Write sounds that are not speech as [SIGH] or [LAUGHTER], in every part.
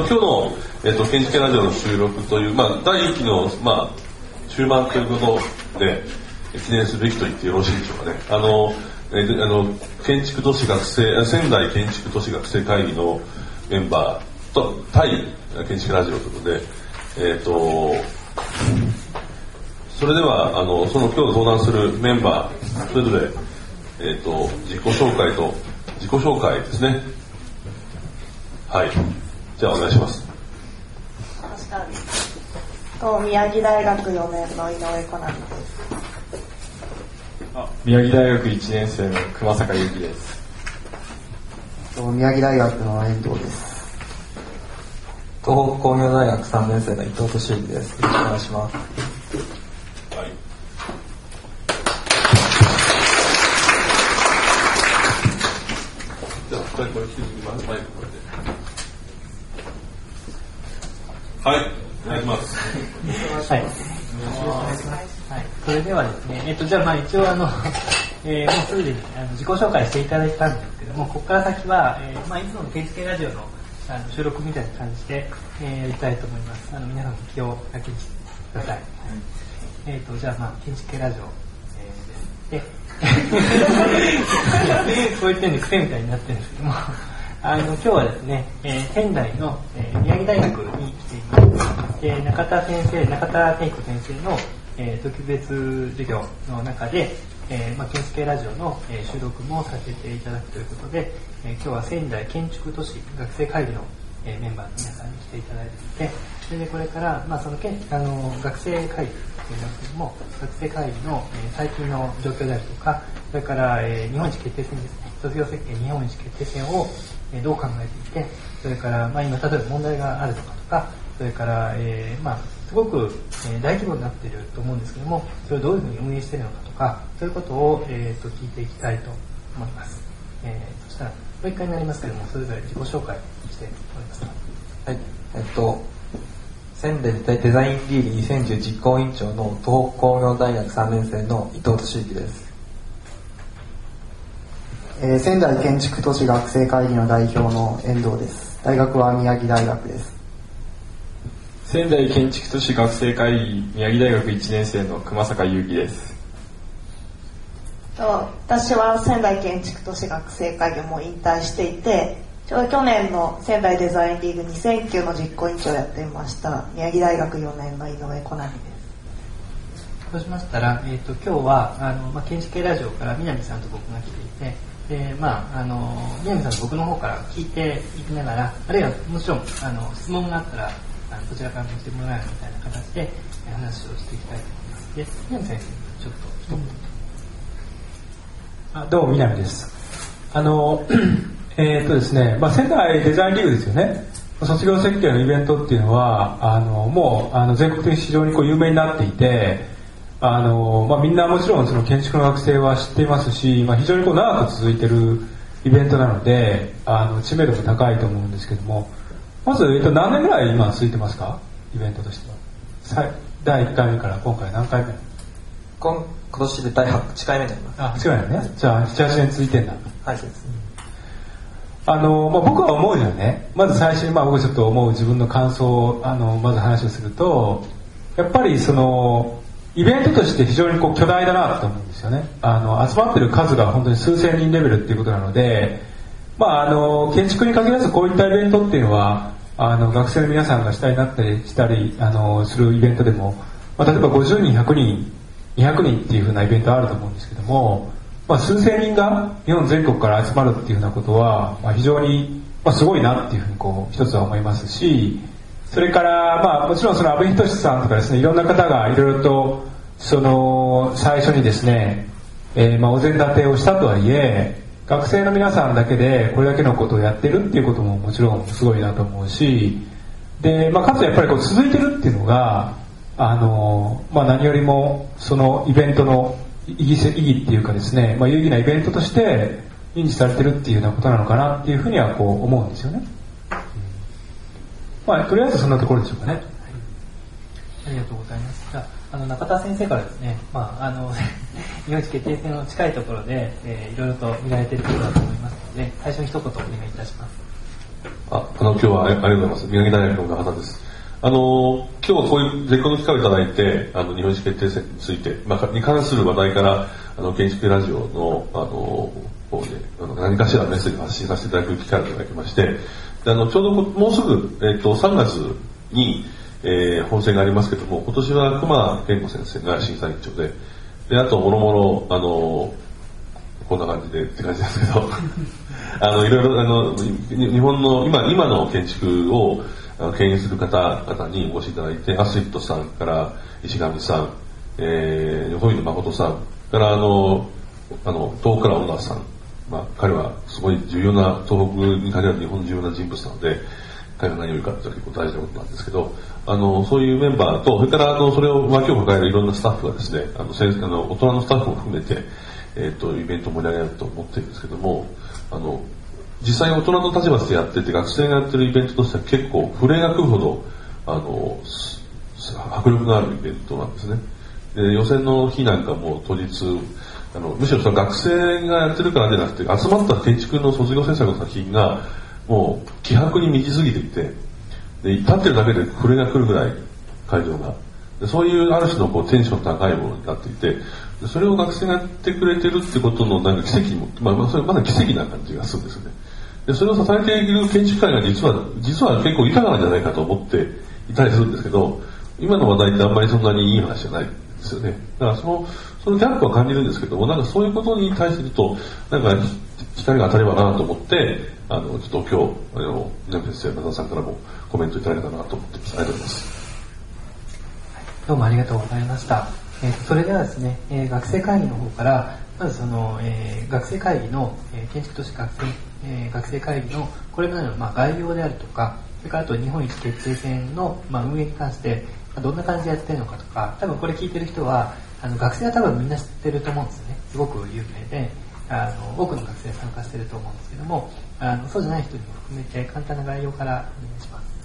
今日の、えっと、建築ラジオの収録という、まあ、第1期の、まあ、終盤ということで、記念すべきと言ってよろしいでしょうかね。あの、えー、あの建築都市学生仙台建築都市学生会議のメンバーと対建築ラジオということで、え、ー、とそれではあのその今日登壇するメンバーそれぞれ、えーと、自己紹介と自己紹介ですねはいじゃあお願いします。と宮城大学4年の井上子な。んです宮城大学1年生の熊坂由紀です。宮城大学の遠藤です。東北工業大学3年生の伊藤俊之です。よろしくお願いします。はい。じゃあこれこれ引き続きマイクこれではいお願いします。はい。はい、それではですね、えっと、じゃあまあ一応あの、えー、もうすでにあの自己紹介していただいたんですけども、ここから先は、えー、まあいつもの建築系ラジオのあの収録みたいな感じで、えー、やりたいと思います。あの皆さんも気をだけにしてください。はい、えっ、と、じゃあまあ建築系ラジオ、えー、です。で、[LAUGHS] こう言ってんで癖みたいになってるんですけども、あの今日はですね、えー、仙台の、えー、宮城大学います。で中田先生、中田健子先生の、えー、特別授業の中で、えーまあ、建築系ラジオの、えー、収録もさせていただくということで、えー、今日は仙台建築都市学生会議の、えー、メンバーの皆さんに来ていただいていて、それでこれから、まあ、そのけんあの学生会議というんですけども、学生会議の、えー、最近の状況であるとか、それから、えー、日本一決定戦ですね、卒業設計日本一決定戦を、えー、どう考えていて、それから、まあ、今、例えば問題があるとかとか、それから、えー、まあ、すごく、えー、大規模になっていると思うんですけども、それをどういうふうに運営しているのかとか、そういうことを、えーと、聞いていきたいと思います。えー、そしたら、もう一回になりますけども、それぞれ自己紹介してもらえますか。はい、えっと、仙台デザインリーグ2010実行委員長の東北工業大学3年生の伊藤俊之です。えー、仙台建築都市学生会議の代表の遠藤です。大学は宮城大学です。仙台建築都市学生会議宮城大学1年生の熊坂優希です。私は仙台建築都市学生会議も引退していてちょうど去年の仙台デザインリーグ2009の実行委員長をやっていました宮城大学4年の井上小波です。そうしましたら、えーと、今日はあの、まあ、建築系ラジオから南さんと僕が来ていてでまああの南さんと僕の方から聞いていきながらあるいはもちろんあの質問があったらこちらからもしてもらえるみたいな形で話をしていきたいと思います。で、南先生、ちょっと一言。あどうも南です。あの、[CLEARS THROAT] えー、っとですね、まあ、仙台デザインリーグですよね。卒業設計のイベントっていうのは、あの、もう、あの、全国的に非常にこう有名になっていて、あの、まあ、みんなもちろんその建築の学生は知っていますし、まあ、非常にこう長く続いてるイベントなので、あの、知名度も高いと思うんですけども、まず、えっと、何年ぐらい今続いてますか？イベントとしては。第1回目から今回何回目？今今年で第8回目になります。あ、8回目ね。じゃあ、7、8年続いてんだ。はい、そうです。あの、まあ、僕は思うにはね、まず最初に、まあ、僕ちょっと思う自分の感想を、あの、まず話をすると、やっぱりその、イベントとして非常にこう巨大だなと思うんですよね。あの、集まってる数が本当に数千人レベルっていうことなので、まあ、あの、建築に限らずこういったイベントっていうのは、あの学生の皆さんが主体になったりしたりあのするイベントでも、まあ、例えば50人100人200人っていうふうなイベントあると思うんですけども、まあ、数千人が日本全国から集まるっていうふうなことは、まあ、非常に、まあ、すごいなっていうふうにこう一つは思いますしそれから、まあ、もちろんその阿部仁さんとかですねいろんな方がいろいろとその最初にですね、えー、まあお膳立てをしたとはいえ学生の皆さんだけでこれだけのことをやってるっていうことももちろんすごいなと思うしで、まあ、かつやっぱりこう続いてるっていうのがあの、まあ、何よりもそのイベントの意義意義っていうかですね、まあ、有意義なイベントとして認知されてるっていうようなことなのかなっていうふうにはこう思うんですよね、まあ、とりあえずそんなところでしょうかね、はい、ありがとうございます。じゃあの中田先生からですね、まあ、あの [LAUGHS] 日本一決定戦の近いところで、えー、いろいろと見られていることだと思いますので最初に一言お願いいたします。ああの今日はありがとうございます。宮城大学の中田です。あの今日こういう絶好の機会をいただいてあの日本一決定戦について、まあ、に関する話題からあの建築ラジオのあのこう、ね、あの何かしらメッセージを発信させていただく機会をいただきましてであのちょうどもうすぐ、えっと、3月にえー、本選がありますけども今年は熊健吾先生が審査委員長でであともろもろあのこんな感じでって感じですけど [LAUGHS] あのいろいろあの日本の今今の建築を牽引する方々にお越しいただいてアスリットさんから石上さん、えー、横井誠さんからあのあの東北から小田さん、まあ、彼はすごい重要な東北に限らず日本の重要な人物なので彼が何を言うかって結構大事なことなんですけどあのそういうメンバーとそれからあのそれを脇を抱えるいろんなスタッフがですねあの先あの大人のスタッフも含めて、えーと、イベントを盛り上げようと思ってるんですけどもあの実際大人の立場でやってて学生がやってるイベントとしては結構触れがくほどあの迫力のあるイベントなんですね。で予選の日なんかも当日あのむしろその学生がやってるからじゃなくて集まった建築の卒業制作の作品がもう気迫に満ちすぎていてで立ってるだけで震えが来るぐらい会場が。でそういうある種のこうテンション高いものになっていてそれを学生がやってくれてるってことのなんか奇跡も、まあ、それまだ奇跡な感じがするんですよね。でそれを支えている建築界が実は実は結構豊かなんじゃないかと思っていたりするんですけど今の話題ってあんまりそんなにいい話じゃないですよね。だからそのそのギャップは感じるんですけどもなんかそういうことに対するとなんか光が当たればなと思ってあのちょっと今日あの南先生中田さんからもコメントいただけたらなと思ってますありがとうございます。どうもありがとうございました、えー、それではですね、えー、学生会議の方からまずその、えー、学生会議の、えー、建築都市学生、えー、学生会議のこれまでの、まあ、概要であるとかそれからあと日本一決定戦の、まあ、運営に関してどんな感じでやってるのかとか多分これ聞いてる人はあの学生は多分みんな知ってると思うんですよね。すごく有名で。あの多くの学生参加してると思うんですけどもあのそうじゃない人にも含めて簡単な概要からお願いします。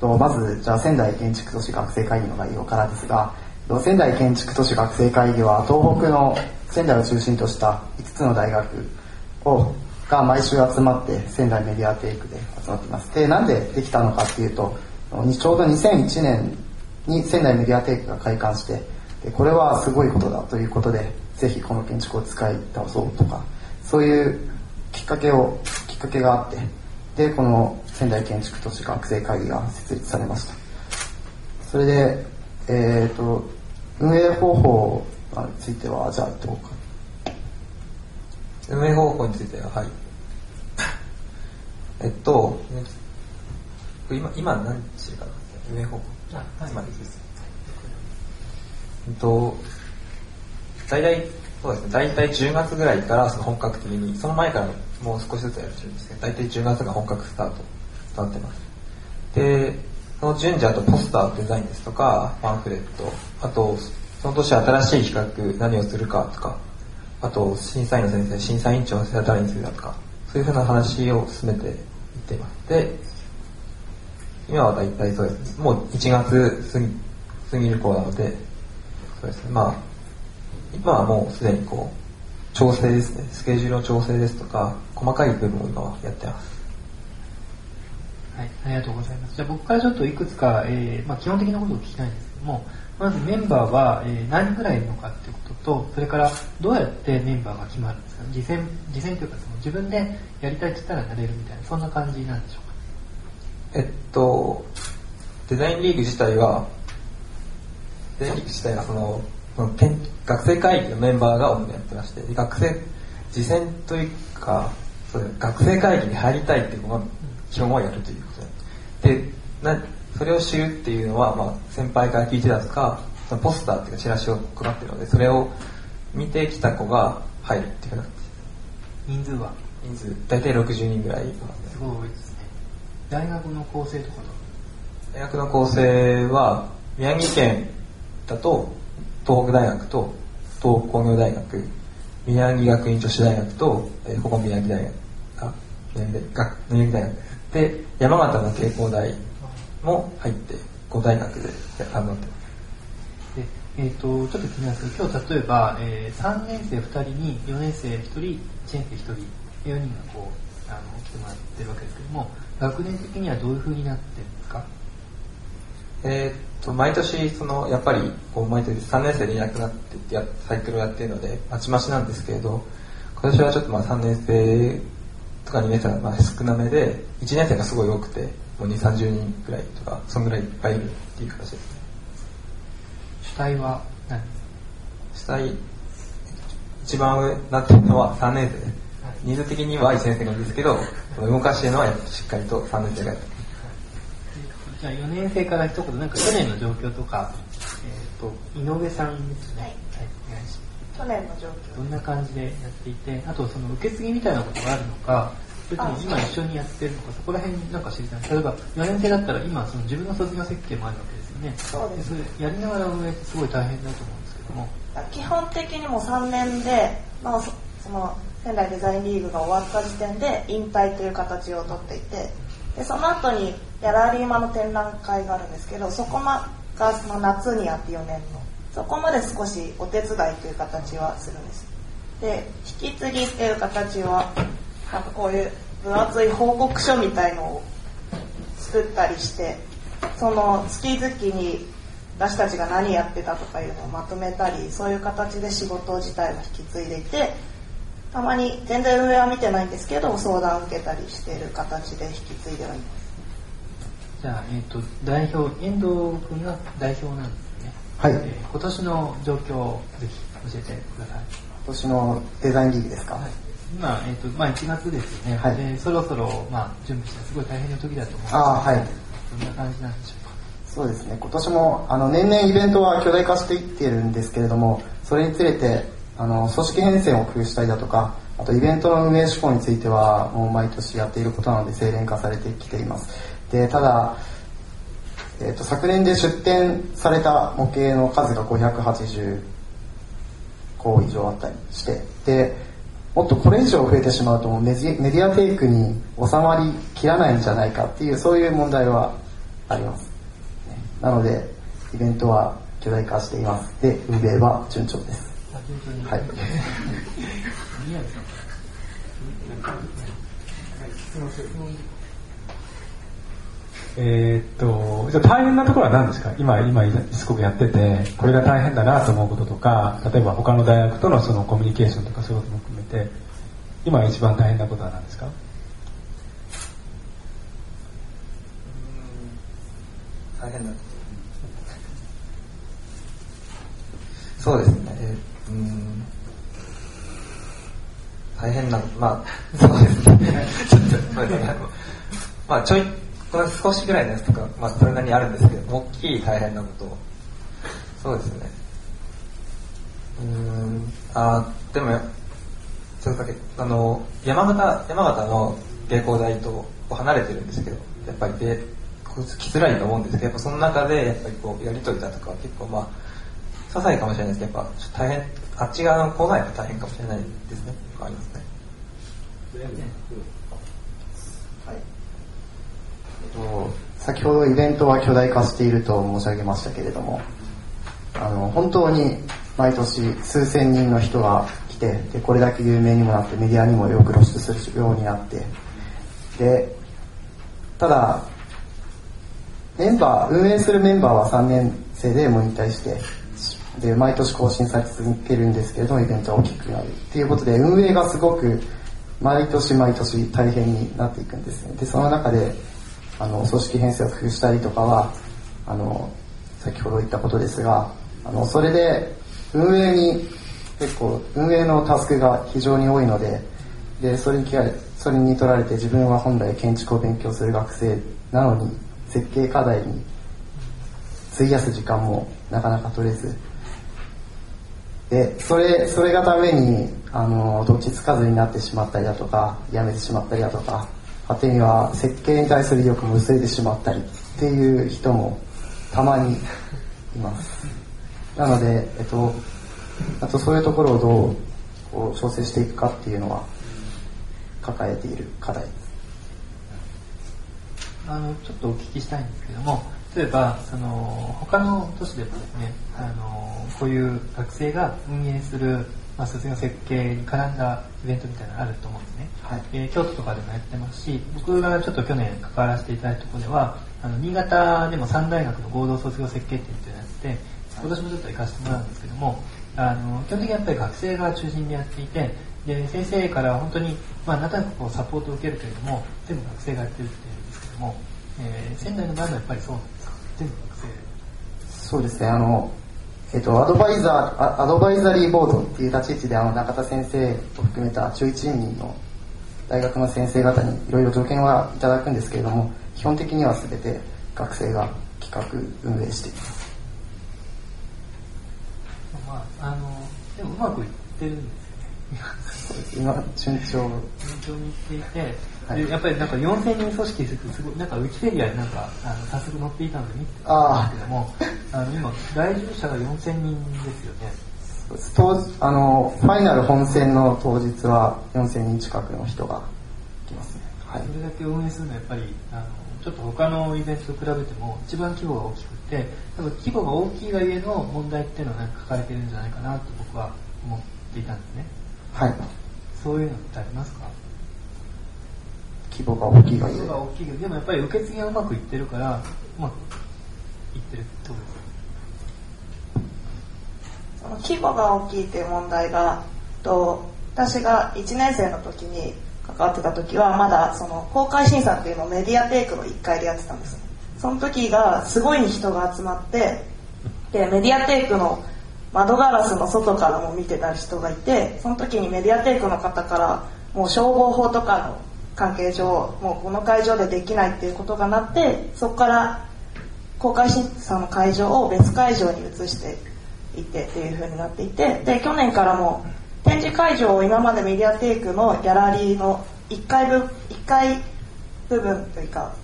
とまずじゃあ仙台建築都市学生会議の概要からですが仙台建築都市学生会議は東北の仙台を中心とした5つの大学をが毎週集まって仙台メディアテイクで集まっていますでなんでできたのかっていうとちょうど2001年に仙台メディアテイクが開館してでこれはすごいことだということでぜひこの建築を使い倒そうとかそういうきっかけをきっかけがあってでこの仙台建築都市学生会議が設立されました。それでえっ、ー、と運営方法についてはじゃあどうか。運営方法についてははい。[LAUGHS] えっと今今何時かな運営方法。あ、はい、今です。えっと大体そうですね大体10月ぐらいからその本格的にその前からもう少しずつやってるんですけど大体10月が本格スタートとなってます。でその順次あとポスターデザインですとかパンフレットあとその年新しい企画何をするかとかあと審査員の先生審査委員長の先生は誰にするかとかそういうふうな話を進めていっています。で今は大体そうです。もう1月過ぎ過ぎる頃なのでそうですね。まあ今はもうすでにこう調整ですね。スケジュールの調整ですとか細かい部分を今はやってます。はい、ありがとうございます。じゃあ僕からちょっといくつか、えーまあ、基本的なことを聞きたいんですけども、まずメンバーは、えー、何人ぐらいいるのかっていうことと、それからどうやってメンバーが決まるんですか？次戦、次戦というかその自分でやりたいって言ったらなれるみたいな、そんな感じなんでしょうか？えっと、デザインリーグ自体は、デザインリーグ自体はその、その学生会議のメンバーが主にやってまして、学生、次戦というか、そ学生会議に入りたいっていうのが基本はやるということで。で、なそれを知るっていうのは、まあ、先輩から聞いてたとか、そのポスターっていうかチラシを配ってるので、それを見てきた子が入るっていうふうな人数は？人数、大体60人ぐらい。すごい多いですね。大学の構成とか大学の構成は、宮城県だと、東北大学と東北工業大学宮城学院女子大学と、えー、ここ宮城大学あ宮城大学宮城大学。で山形の慶光大も入って5大学で頑張ってえーと、ちょっと気になるんですけど今日例えば、えー、3年生2人に4年生1人1年生1人4人がこうあの来てもらってるわけですけども学年的にはどういうふうになってるんですかえー、っと毎年そのやっぱりこう毎年3年生でいなくなってやサイクルをやってるのでまちまちなんですけれど今年はちょっとまあ3年生とか2年生はまあ少なめで1年生がすごい多くてもう2 3 0人くらいとかそんぐらいいっぱいいるっていう形ですね。主体は何？主体一番上なってるのは3年生です人数的には1年生がいいんですけど動かしてるのはしっかりと3年生がやってじゃあ4年生から一言なんか去年の状況とか、えーと、井上さんですね、はい、はい、お願いします。去年の状況。どんな感じでやっていてあとその受け継ぎみたいなことがあるのかそれとも今一緒にやってるのかそこら辺なんか知りたい。例えば4年生だったら今その自分の卒業設計もあるわけですよね。そうです。やりながら運営ってすごい大変だと思うんですけども。基本的にも3年で、まあ、その仙台デザインリーグが終わった時点で引退という形をとっていてでその後にギャラリーマの展覧会があるんですけどそこがその夏にあって4年の。そこまで少しお手伝いという形はするんです。で引き継ぎっていう形はなんかこういう分厚い報告書みたいのを作ったりしてその月々に私たちが何やってたとかいうのをまとめたりそういう形で仕事自体は引き継いでいてたまに全然運営は見てないんですけど相談を受けたりしている形で引き継いではいます。じゃあ、えーと、代表遠藤君が代表なんですね。はい、えー、今年の状況をぜひ教えてください。今年のデザインリーグですか、はい、今、えーとまあ、1月ですよね、はい、でそろそろ、まあ、準備してすごい大変な時だと思うんですけどあはい。どんな感じなんでしょうか？そうですね。今年もあの年々イベントは巨大化していっているんですけれどもそれにつれてあの組織編成を工夫したりだとかあとイベントの運営手法についてはもう毎年やっていることなので精錬化されてきています。でただ、えーと、昨年で出展された模型の数が580個以上あったりしてでもっとこれ以上増えてしまうとメディアテイクに収まりきらないんじゃないかっていうそういう問題はあります。なのでイベントは巨大化しています。で運営は順調です。はい。えー、っと、じゃ大変なところは何ですか？今、今、すごくやってて、これが大変だなと思うこととか、例えば他の大学とのそのコミュニケーションとかそういうことも含めて、今一番大変なことは何ですか？大変なそうですね。うん大変な、まあ、[LAUGHS] そうですね。ちょっと、そうですね。まあ、ちょい、これ少しぐらいのやつとか、まあ、それなりにあるんですけど、大きい大変なこと、そうですね。うん、あ、でも、ちょっとだけ、あの、山形、山形の芸工大と離れてるんですけど、やっぱりで、来づらいと思うんですけど、やっぱその中で、やっぱりこう、やりとりだとか結構まあ、些細かもしれないですけど、やっぱ大変、あっち側の来ないと大変かもしれないですね。ありますね。はい。えっと、先ほどイベントは巨大化していると申し上げましたけれども、あの、本当に毎年数千人の人が来て、で、これだけ有名にもなってメディアにもよく露出するようになって、で、ただ、メンバー、運営するメンバーは3年生でも引退して、で毎年更新され続けるんですけれどもイベントが大きくなるっていうことで運営がすごく毎年毎年大変になっていくんですね。でその中であの組織編成を工夫したりとかはあの先ほど言ったことですがあのそれで運営に結構運営のタスクが非常に多いのででそれにそれに取られて自分は本来建築を勉強する学生なのに設計課題に費やす時間もなかなか取れずでそれそれがためにあのどっちつかずになってしまったりだとかやめてしまったりだとか果てには設計に対する意欲も薄れてしまったりっていう人もたまに [LAUGHS] います。なので、えっと、あとそういうところをどうこう調整していくかっていうのは抱えている課題。あのちょっとお聞きしたいんですけども例えばその他の都市でもですねあのこういう学生が運営する、まあ、卒業設計に絡んだイベントみたいなのあると思うんですね、はい。えー京都とかでもやってますし僕がちょっと去年関わらせていただいたところではあの新潟でも三大学の合同卒業設計展っていうのをやって今年もちょっと行かせてもらうんですけどもあの基本的にやっぱり学生が中心でやっていてで先生から本当に、まあ、なんとなくこうサポートを受けるけれども全部学生がやってるっていうんですけども、えー仙台の場合もやっぱりそうなんですか？全部学生そうですね、あの、えっと、アドバイザー、あアドバイザリーボードっていう立ち位置で、あの、中田先生を含めた11人の大学の先生方にいろいろ条件はいただくんですけれども、基本的には全て学生が企画、運営しています。まあ、あのでもうまくいってるんですよね [LAUGHS] 今、順調。順調にいっていて、はい。でやっぱりなんか4000人組織するとすごいなんかウィキペディアになんかあの早速載っていたので見てたんですけどもあの今来場者が4000人ですよね。当あの、ファイナル本戦の当日は4000人近くの人が来ますね。はい。そ。れだけ運営するのはやっぱりあのちょっと他のイベントと比べても一番規模が大きくて多分規模が大きいがゆえの問題っていうのは抱えてるんじゃないかなと僕は思っていたんですね。はい。そういうのってありますか？規模が大きいがいい規模が大きいけどでもやっぱり受け継ぎがうまくいってるからうまくいってるってことですよその規模が大きいっていう問題がと私が1年生の時に関わってた時はまだその公開審査っていうのをメディアテイクの1階でやってたんですその時がすごい人が集まってでメディアテイクの窓ガラスの外からも見てた人がいてその時にメディアテイクの方からもう消防法とかの関係上もうこの会場でできないっていうことがなってそこから公開審査の会場を別会場に移していってっていう風になっていてで去年からも展示会場を今までメディアテイクのギャラリーの1階部1階部分というか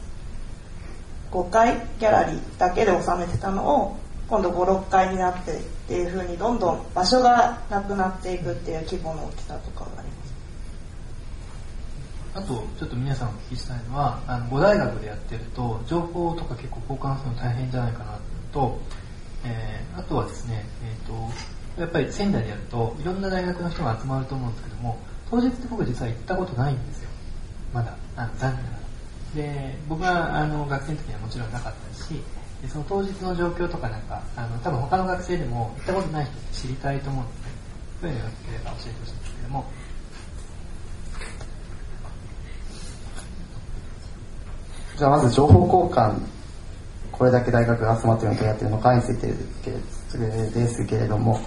5階ギャラリーだけで収めてたのを今度56階になってっていう風にどんどん場所がなくなっていくっていう規模の大きさとかあとちょっと皆さんお聞きしたいのはあの5大学でやってると情報とか結構交換するの大変じゃないかなと、えーあとはですね、えー、とやっぱり仙台でやるといろんな大学の人が集まると思うんですけども当日って僕実は行ったことないんですよ。まだ。あの残念ながら。で僕はあの学生の時にはもちろんなかったしでその当日の状況とかなんかあの多分他の学生でも行ったことない人って知りたいと思うんでそういうのがよければ教えてほしいんですけどもじゃあまず情報交換、これだけ大学が集まってるのとやってるのかについてですけれども、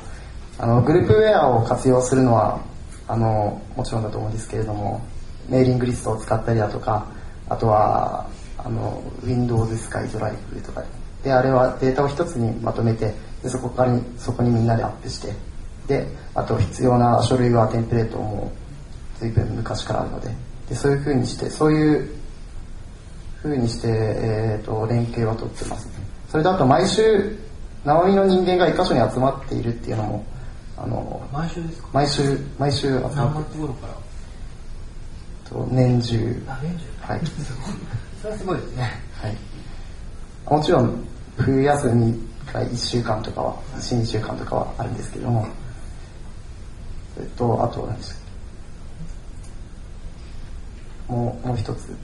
あの、グループウェアを活用するのは、あの、もちろんだと思うんですけれども、メーリングリストを使ったりだとか、あとは、あの、Windows Sky Drive とかで、あれはデータを一つにまとめて、でそこからに、そこにみんなでアップして、で、あと必要な書類はテンプレートも随分昔からあるので、でそういう風にして、そういうふうにして、えー、と連携は取ってます。ねそれとあと毎週生身の人間が一箇所に集まっているっていうのもあの毎週ですか？毎週毎週集何まっ月頃から？てと年中。あ年中。はい、[LAUGHS] それはすごいですね。はい、もちろん冬休みが1週間とかは12週間とかはあるんですけども。それとあと何でしたっけもうもう一つ。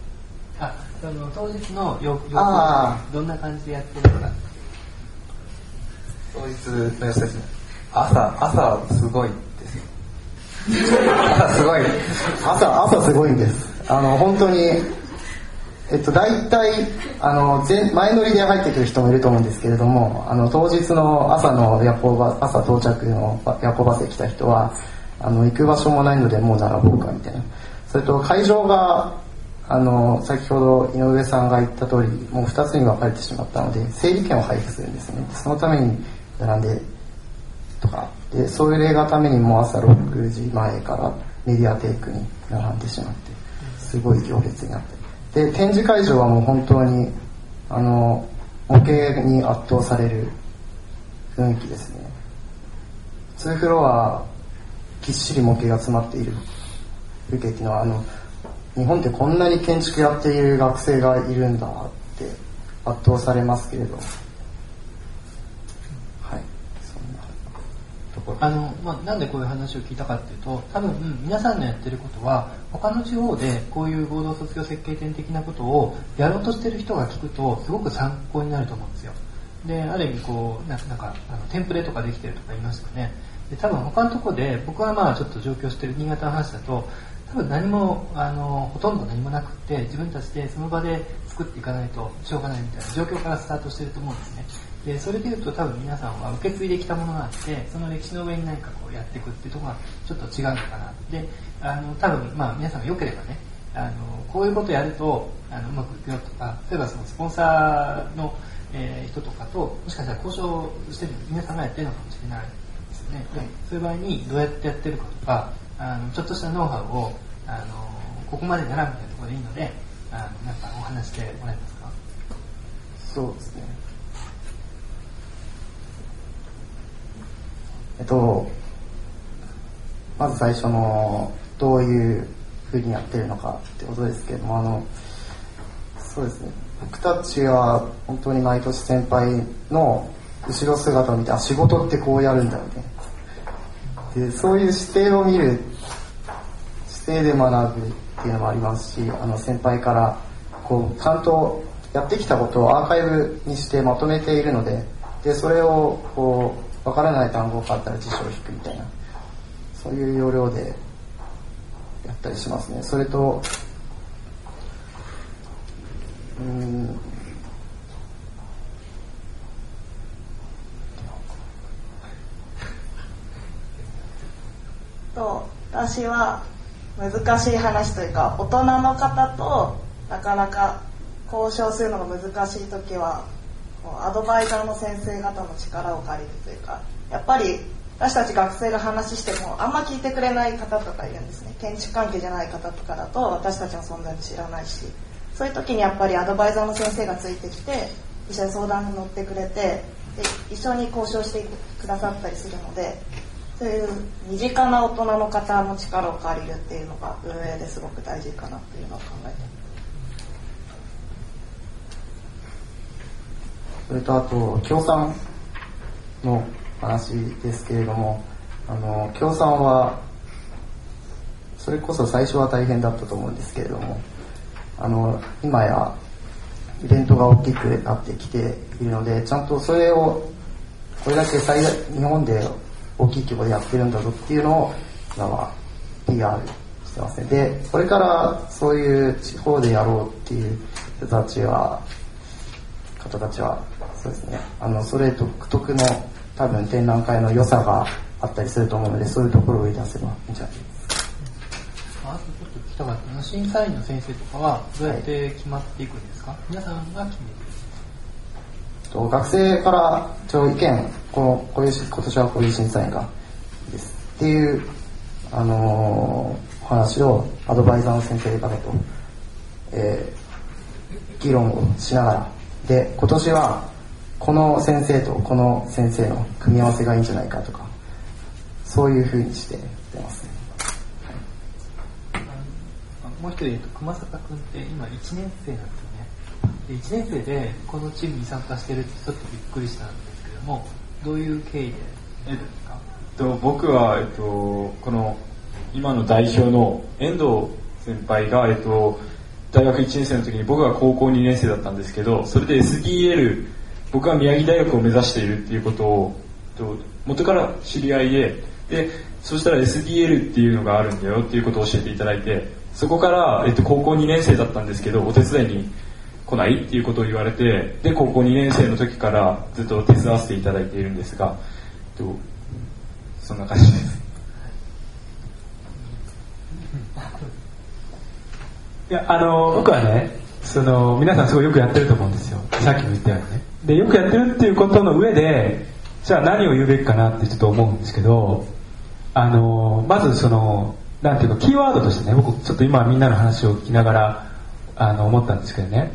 あその当日のよよあどんな感じでやってるのか。当日の様子ですね朝朝すごいですよ朝すごい朝朝すごいんですあの本当にえっと大体あの前前乗りで入ってくる人もいると思うんですけれどもあの当日の朝の夜行バ朝到着の夜行バスで来た人はあの行く場所もないのでもう並ぼうかみたいなそれと会場があの先ほど井上さんが言った通りもう2つに分かれてしまったので整理券を配布するんですね。そのために並んでとか。でそれがためにもう朝6時前からメディアテイクに並んでしまってすごい行列になって。で展示会場はもう本当にあの模型に圧倒される雰囲気ですね。2フロアぎっしり模型が詰まっている。風景っていうのあの日本ってこんなに建築やっている学生がいるんだって圧倒されますけれどはい。そんなところ。あの、まあ、なんでこういう話を聞いたかっていうと多分、皆さんのやってることは他の地方でこういう合同卒業設計展的なことをやろうとしてる人が聞くとすごく参考になると思うんですよ。である意味こうなんかあのテンプレとかできてるとか言いますよね。で多分他のところで僕はまあちょっと上京してる新潟の話だと多分何もあのほとんど何もなくて自分たちでその場で作っていかないとしょうがないみたいな状況からスタートしてると思うんですね。でそれでいうと多分皆さんは受け継いできたものがあってその歴史の上に何かこうやっていくっていうところがちょっと違うのかなであの多分まあ皆さんが良ければねあのこういうことやるとあのうまくいくよとか例えばそのスポンサーの、えー人とかともしかしたら交渉してる皆さんがやってるのかもしれないですよね、でそういう場合にどうやってやってるかとかあのちょっとしたノウハウをあのここまでならみたいなところでいいのであのなんかお話してもらえますか？そうですね。えっとまず最初のどういうふうにやってるのかってことですけれどもあのそうですね。僕たちは本当に毎年先輩の後ろ姿を見てあ仕事ってこうやるんだみたいな。でそういう姿勢を見る姿勢で学ぶっていうのもありますしあの先輩からこうちゃんとやってきたことをアーカイブにしてまとめているのででそれをこう分からない単語があったら辞書を引くみたいなそういう要領でやったりしますね。それとうんと私は難しい話というか大人の方となかなか交渉するのが難しい時はアドバイザーの先生方の力を借りるというかやっぱり私たち学生が話してもあんま聞いてくれない方とかいるんですね。建築関係じゃない方とかだと私たちの存在も知らないし。そういう時にやっぱりアドバイザーの先生がついてきて一緒に相談に乗ってくれてで一緒に交渉してくださったりするのでそういう身近な大人の方の力を借りるっていうのが運営ですごく大事かなっていうのを考えてそれとあと協賛の話ですけれどもあの協賛はそれこそ最初は大変だったと思うんですけれどもあの今やイベントが大きくなってきているのでちゃんとそれをこれだけ最大日本で大きい規模でやってるんだぞっていうのを今は PR してますね。でこれからそういう地方でやろうっていう人たちは方たちはそうですね。あのそれ独特の多分展覧会の良さがあったりすると思うのでそういうところを売り出せばいいんじゃないですか。あとちょっと聞きたかった。審査員の先生とかはどうやって決まっていくんですか、皆さんが決めて。ると学生から一応意見このこういう今年はこういう審査員がいいです。っていう、あのーお話をアドバイザーの先生方と、えー議論をしながら。で今年はこの先生とこの先生の組み合わせがいいんじゃないかとかそういうふうにしてやってますもう一人、熊坂君って今1年生なんです。で1年生でこのチームに参加してるってちょっとびっくりしたんですけども、どういう経緯で？えっと、僕は、えっと、この今の代表の遠藤先輩が、えっと、大学1年生の時に僕が高校2年生だったんですけどそれで SDL 僕が宮城大学を目指しているっていうことを、えっと、元から知り合いででそしたら SDL っていうのがあるんだよっていうことを教えていただいてそこから、えっと、高校2年生だったんですけどお手伝いに来ないっていうことを言われてで高校2年生の時からずっと手伝わせていただいているんですが、えっと、そんな感じです。いや、あの、僕はね、その、皆さんすごいよくやってると思うんですよ。さっきも言ったようにね。で、よくやってるっていうことの上で、じゃあ何を言うべきかなってちょっと思うんですけど、あの、まずその、なんていうか、キーワードとしてね、僕ちょっと今みんなの話を聞きながら、あの、思ったんですけどね、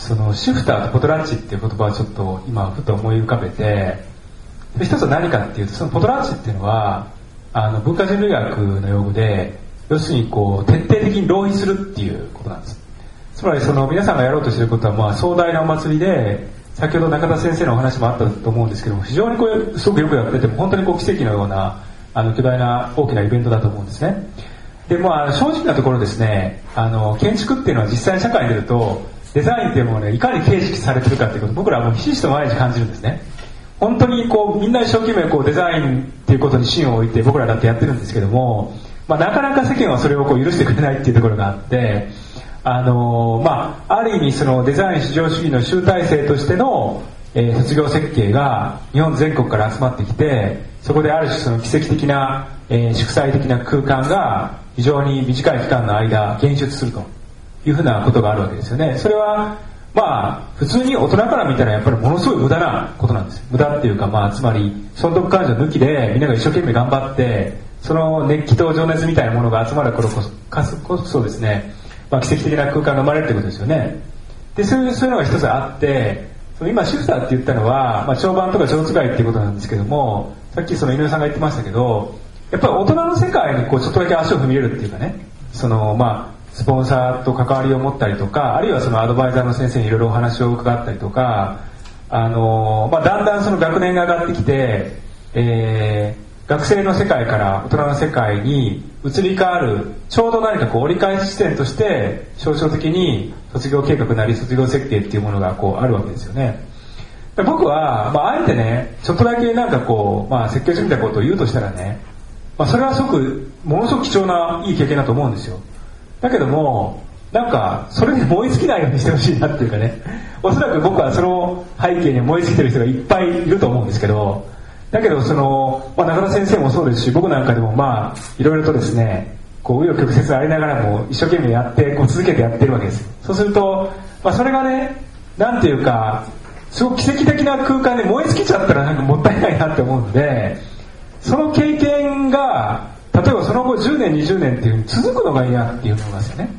その、シフターとポトラッチっていう言葉をちょっと今、ふと思い浮かべて、一つは何かっていうと、そのポトラッチっていうのは、あの、文化人類学の用語で、要するにこう、徹底的に浪費するっていうことなんです。つまりその皆さんがやろうとしてることはまあ壮大なお祭りで先ほど中田先生のお話もあったと思うんですけども非常にこれすごくよくやってても本当にこう奇跡のようなあの巨大な大きなイベントだと思うんですねでまあ正直なところですねあの建築っていうのは実際社会に出るとデザインっていうものをねいかに形式されてるかっていうこと。僕らはもうひしひしと毎日感じるんですね。本当にこうみんな一生懸命こうデザインっていうことに芯を置いて僕らだってやってるんですけども、まあ、なかなか世間はそれをこう許してくれないっていうところがあってあのー、まあ、ある意味そのデザイン至上主義の集大成としての、えー、卒業設計が日本全国から集まってきてそこである種その奇跡的な、えー、祝祭的な空間が非常に短い期間の間現出すると。いうふうなことがあるわけですよね。それはまあ普通に大人から見たらやっぱりものすごい無駄なことなんです。無駄っていうかまあつまり損得感情抜きでみんなが一生懸命頑張ってその熱気と情熱みたいなものが集まる頃こそこそですね、まあ、奇跡的な空間が生まれるってことですよね。でそういうそういうのが一つあってその今シフターって言ったのは、まあ、長板とか蝶使いっていうことなんですけどもさっきその井上さんが言ってましたけどやっぱり大人の世界にこうちょっとだけ足を踏み入れるっていうかね。そのまあスポンサーと関わりを持ったりとかあるいはそのアドバイザーの先生にいろいろお話を伺ったりとかあの、まあ、だんだんその学年が上がってきて、えー、学生の世界から大人の世界に移り変わるちょうど何かこう折り返し地点として象徴的に卒業計画なり卒業設計っていうものがこうあるわけですよね。僕は、まあ、あえてねちょっとだけなんかこう、まあ、設計書みたいことを言うとしたらね、まあ、それはすごくものすごく貴重ないい経験だと思うんですよ。だけどもなんかそれに燃え尽きないようにしてほしいなっていうかね。おそらく僕はその背景に燃え尽きてる人がいっぱいいると思うんですけどだけどその、まあ、中田先生もそうですし僕なんかでもまあいろいろとですねこう紆余曲折ありながらも一生懸命やってこう続けてやってるわけです。そうすると、まあ、それがねなんていうかすごく奇跡的な空間で燃え尽きちゃったらなんかもったいないなって思うのでその経験が例えばその後10年20年っていうふうに続くのがいいなっていう思いますよね。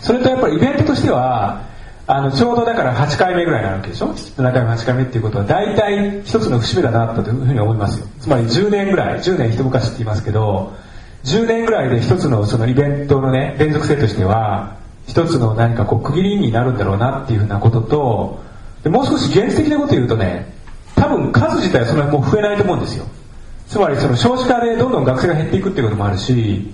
それとやっぱりイベントとしてはあのちょうどだから8回目ぐらいなわけでしょ？7回目8回目っていうことは大体一つの節目だなというふうに思いますよ。つまり10年ぐらい10年一昔って言いますけど10年ぐらいで一つのそのイベントのね連続性としては一つの何かこう区切りになるんだろうなっていうふうなこととでもう少し現実的なこと言うとね多分数自体はそんなにもう増えないと思うんですよ。つまりその少子化でどんどん学生が減っていくっていうこともあるし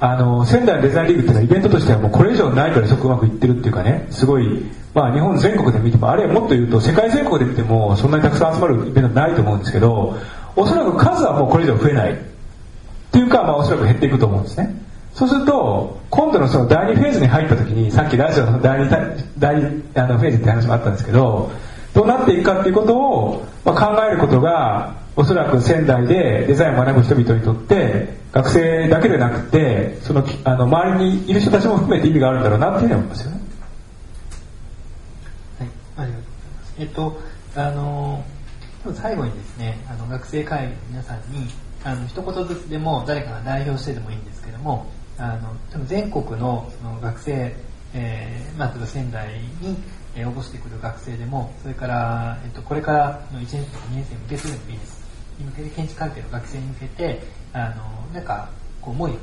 あの仙台デザインリーグっていうのはイベントとしてはもうこれ以上ないからすごくうまくいってるっていうかねすごい、まあ、日本全国で見てもあるいはもっと言うと世界全国で見てもそんなにたくさん集まるイベントないと思うんですけどおそらく数はもうこれ以上増えないっていうか、まあ、おそらく減っていくと思うんですね。そうすると今度のその第2フェーズに入った時にさっきラジオの第 2, 第2あのフェーズって話もあったんですけどどうなっていくかっていうことを、まあ、考えることがおそらく仙台でデザインを学ぶ人々にとって学生だけでなくてそのあの周りにいる人たちも含めて意味があるんだろうなっていうふうに思いますよね。はい、ありがとうございます。えっとあの最後にですねあの学生会議の皆さんにあの一言ずつでも誰かが代表してでもいいんですけどもあの全国のその学生、えー、まあ、仙台に応募してくる学生でもそれから、えっと、これからの1年生2年生に向けてでもいいですに向けて建築関係の学生に向けてあのなんかこう思いをね、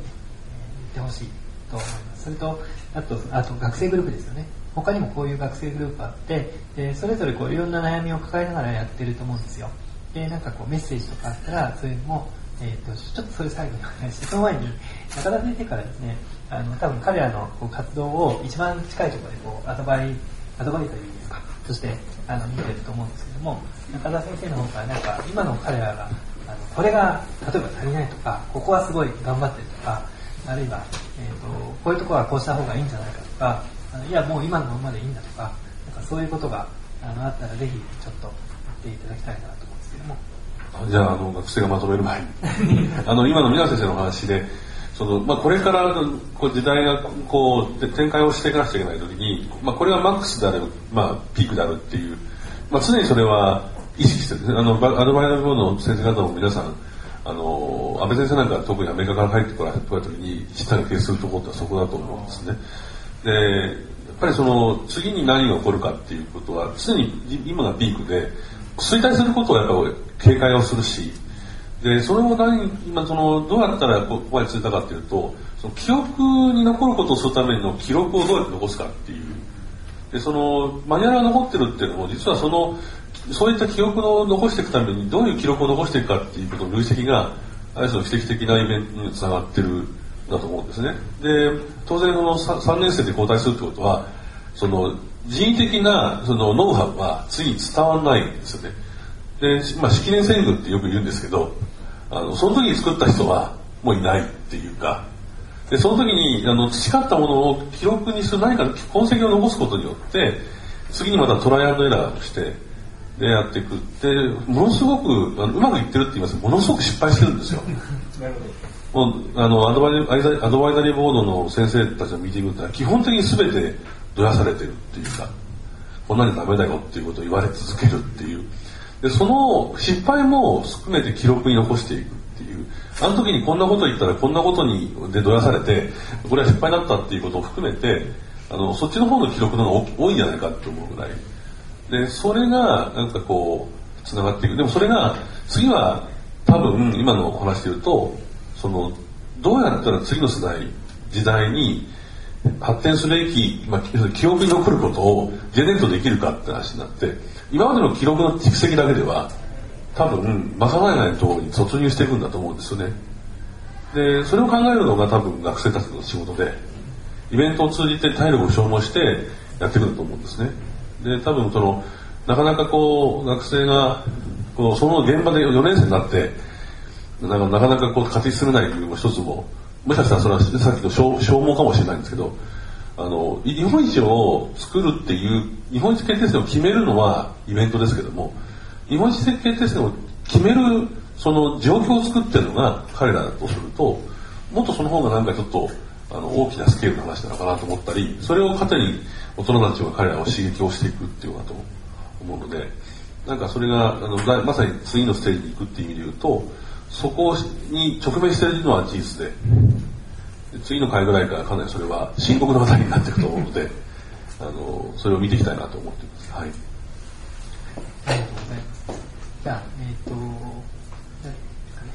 言ってほしいと思います。それとあとあと学生グループですよね。他にもこういう学生グループあってでそれぞれこういろんな悩みを抱えながらやってると思うんですよ。でなんかこうメッセージとかあったらそういうのも、えーと、ちょっとそれ最後にお願いしてその前に中田先生からですねあの多分彼らのこう活動を一番近いところでこうアドバイアドバイザーですか？としてあの見てると思うんですけども中田先生の方からなんか今の彼らがあのこれが例えば足りないとかここはすごい頑張ってるとかあるいは、えーと、こういうところはこうした方がいいんじゃないかとかあのいやもう今のままでいいんだとかなんかそういうことがあのあったらぜひちょっと言っていただきたいなと思うんですけども。じゃああの学生がまとめる前に [LAUGHS] あの今の皆先生の話でそのまあ、これからこう時代がこう展開をしていかなくちゃいけない時に、まあ、これがマックスである、まあ、ピークであるっていう、まあ、常にそれは意識してる、ね、あのアドバイザー部の先生方も皆さんあの安倍先生なんか特にアメリカから帰ってこられた時に下に決するところってそこだと思うんですね。でやっぱりその次に何が起こるかっていうことは常に今がピークで衰退することをやっぱり警戒をするしでそれを何今そのどうやったらここまでついたかっていうとその記憶に残ることをするための記録をどうやって残すかっていう。でそのマニュアルが残ってるっていうのも実はそのそういった記録を残していくためにどういう記録を残していくかっていうことの累積がある種の奇跡的なイベントにつながってるんだと思うんですね。で当然その 3, 3年生で交代するってことはその人為的なそのノウハウは次に伝わらないんですよね。で、まあ、式年遷宮ってよく言うんですけどあのその時に作った人はもういないっていうかでその時にあの培ったものを記録にする何か痕跡を残すことによって次にまたトライアンドエラーをしてでやっていくってものすごくあのうまくいってるって言います。ものすごく失敗してるんですよ。もうあのアドバイアドバイザリーボードの先生たちのミーティングってのは基本的に全てどやされてるっていうかこんなにダメだよっていうことを言われ続けるっていうでその失敗も含めて記録に残していくっていう。あの時にこんなこと言ったらこんなことにでどやされてこれは失敗だったっていうことを含めてあのそっちの方の記録の方が多いんじゃないかって思うぐらい。でそれがなんかこうつながっていく。でもそれが次は多分今の話で言うとそのどうやったら次の世代時代に発展すべき、まあ、記憶に残ることをジェネレートできるかって話になって今までの記録の蓄積だけでは多分賄えないなところに突入していくんだと思うんですよね。でそれを考えるのが多分学生たちの仕事でイベントを通じて体力を消耗してやっていくんだと思うんですね。で多分そのなかなかこう学生がこうその現場で4年生になってなかなかこう勝ち進めない理由も一つももしかしたらそれはさっきの消耗かもしれないんですけどあの日本一を作るっていう日本一決定戦を決めるのはイベントですけども日本一決定戦を決めるその状況を作ってるのが彼らだとするともっとその方がなんかちょっとあの大きなスケールの話なのかなと思ったりそれを糧に大人たちは彼らを刺激をしていくっていうのだと思うのでなんかそれがあのまさに次のステージに行くっていう意味で言うとそこに直面しているのは事実で次の回ぐらいからかなりそれは深刻な話題になっていくと思うので [LAUGHS] あのそれを見ていきたいなと思っています。はいありがとうございます。じゃあ、えっ、と、何ですかね。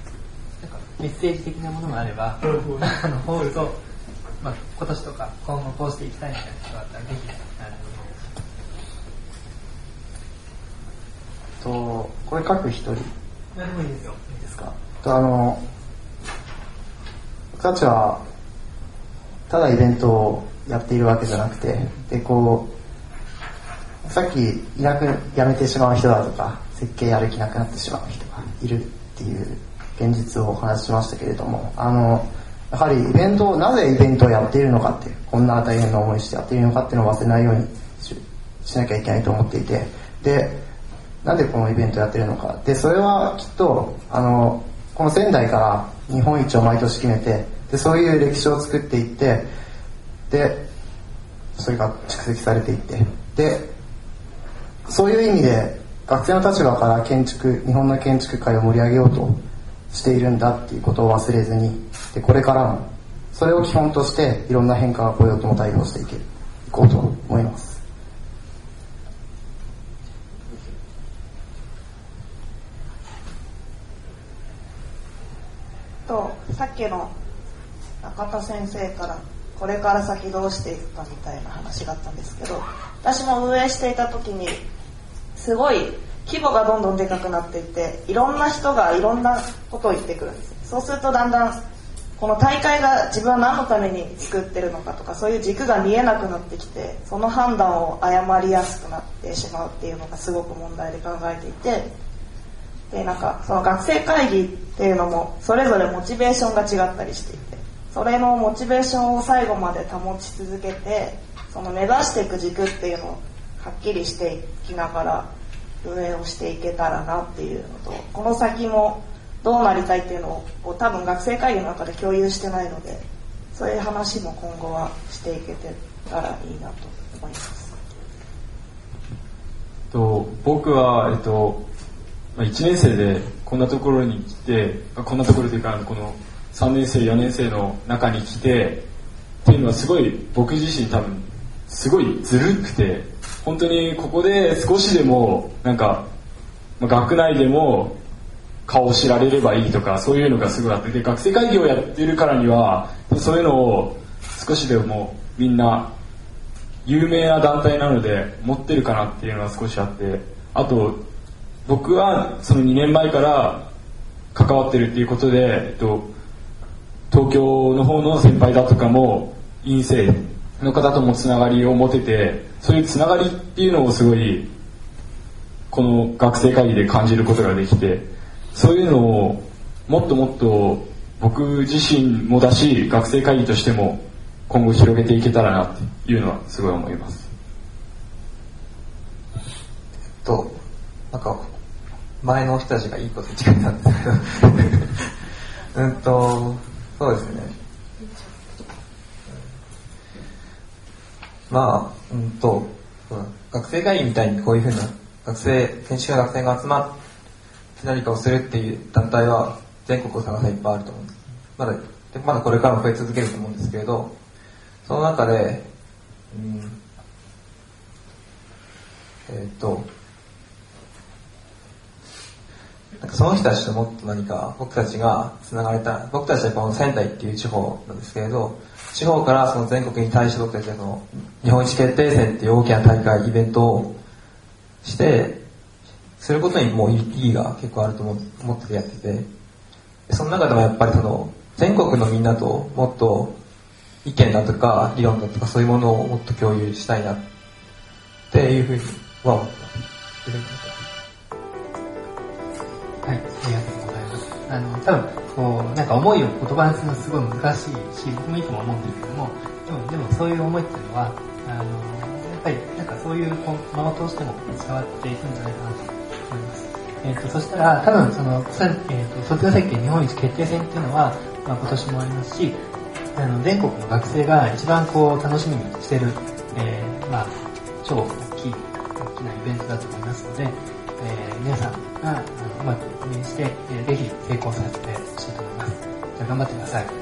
なんかメッセージ的なものがあれば、[LAUGHS] あの、ホールと、まあ、今年とか今後こうしていきたいみたいなことがあったら、ぜひ、あとこれ書く一人？の、何でもいいですよ。ですか？とあの僕たちはただイベントをやっているわけじゃなくてでこうさっきいなく辞めてしまう人だとか設計やる気なくなってしまう人がいるっていう現実をお話ししましたけれどもあのやはりイベントをなぜイベントをやっているのかってこんな大変な思いしてやっているのかっていうのを忘れないようにししなきゃいけないと思っていてでなんでこのイベントやってるのか。でそれはきっとあのこの仙台から日本一を毎年決めてでそういう歴史を作っていってでそれが蓄積されていってでそういう意味で学生の立場から建築日本の建築界を盛り上げようとしているんだっていうことを忘れずにでこれからもそれを基本としていろんな変化が来ようとも対応していけいこうと思います。とさっきの中田先生からこれから先どうしていくかみたいな話があったんですけど私も運営していた時にすごい規模がどんどんでかくなっていっていろんな人がいろんなことを言ってくるんですそうするとだんだんこの大会が自分は何のために作ってるのかとかそういう軸が見えなくなってきてその判断を誤りやすくなってしまうっていうのがすごく問題で考えていてでなんかその学生会議っていうのもそれぞれモチベーションが違ったりしていてそれのモチベーションを最後まで保ち続けてその目指していく軸っていうのをはっきりしていきながら運営をしていけたらなっていうのとこの先もどうなりたいっていうのを多分学生会議の中で共有してないのでそういう話も今後はしていけてたらいいなと思います。と僕は、えっとまあ、1年生でこんなところに来てこんなところというかこの3年生4年生の中に来てっていうのはすごい僕自身多分すごいずるくて本当にここで少しでもなんか、まあ、学内でも顔を知られればいいとかそういうのがすごいあって学生会議をやってるからにはそういうのを少しでもみんな有名な団体なので持ってるかなっていうのは少しあってあと僕はその2年前から関わってるっていうことで、えっと、東京の方の先輩だとかも陰性の方ともつながりを持ててそういうつながりっていうのをすごいこの学生会議で感じることができてそういうのをもっともっと僕自身もだし学生会議としても今後広げていけたらなっていうのはすごい思います。と、なんか、前の人たちがいいこと言ってくれたんですけど、[LAUGHS] うんと、そうですね。まあ、うんと、学生会議みたいにこういうふうな学生、建築家の学生が集まって何かをするっていう団体は全国を探せばいっぱいあると思うんです。まだ、まだこれからも増え続けると思うんですけれど、その中で、うん、えっ、と、なんかその人たちともっと何か僕たちが繋がれた、僕たちはこの仙台っていう地方なんですけれど、地方からその全国に対して僕たちはその日本一決定戦っていう大きな大会、イベントをして、することにもう意義が結構あると思っててやってて、その中でもやっぱりその全国のみんなともっと意見だとか理論だとかそういうものをもっと共有したいなっていうふうには思ってます。あの、多分、こう、なんか思いを言葉にするのすごい難しいし、僕もいつも思うんですけども、でも、でもそういう思いっていうのは、あの、やっぱり、なんかそういうこう間を通しても伝わっていくんじゃないかなと思います。えっ、と、そしたら、多分、その、えっ、と、卒業設計日本一決定戦っていうのは、まあ今年もありますし、あの、全国の学生が一番こう、楽しみにしてる、えー、まあ、超大きい、大きなイベントだと思いますので、えー皆さんがあのうまく運営して、えーぜひ成功させてほしいと思います。じゃあ頑張ってください。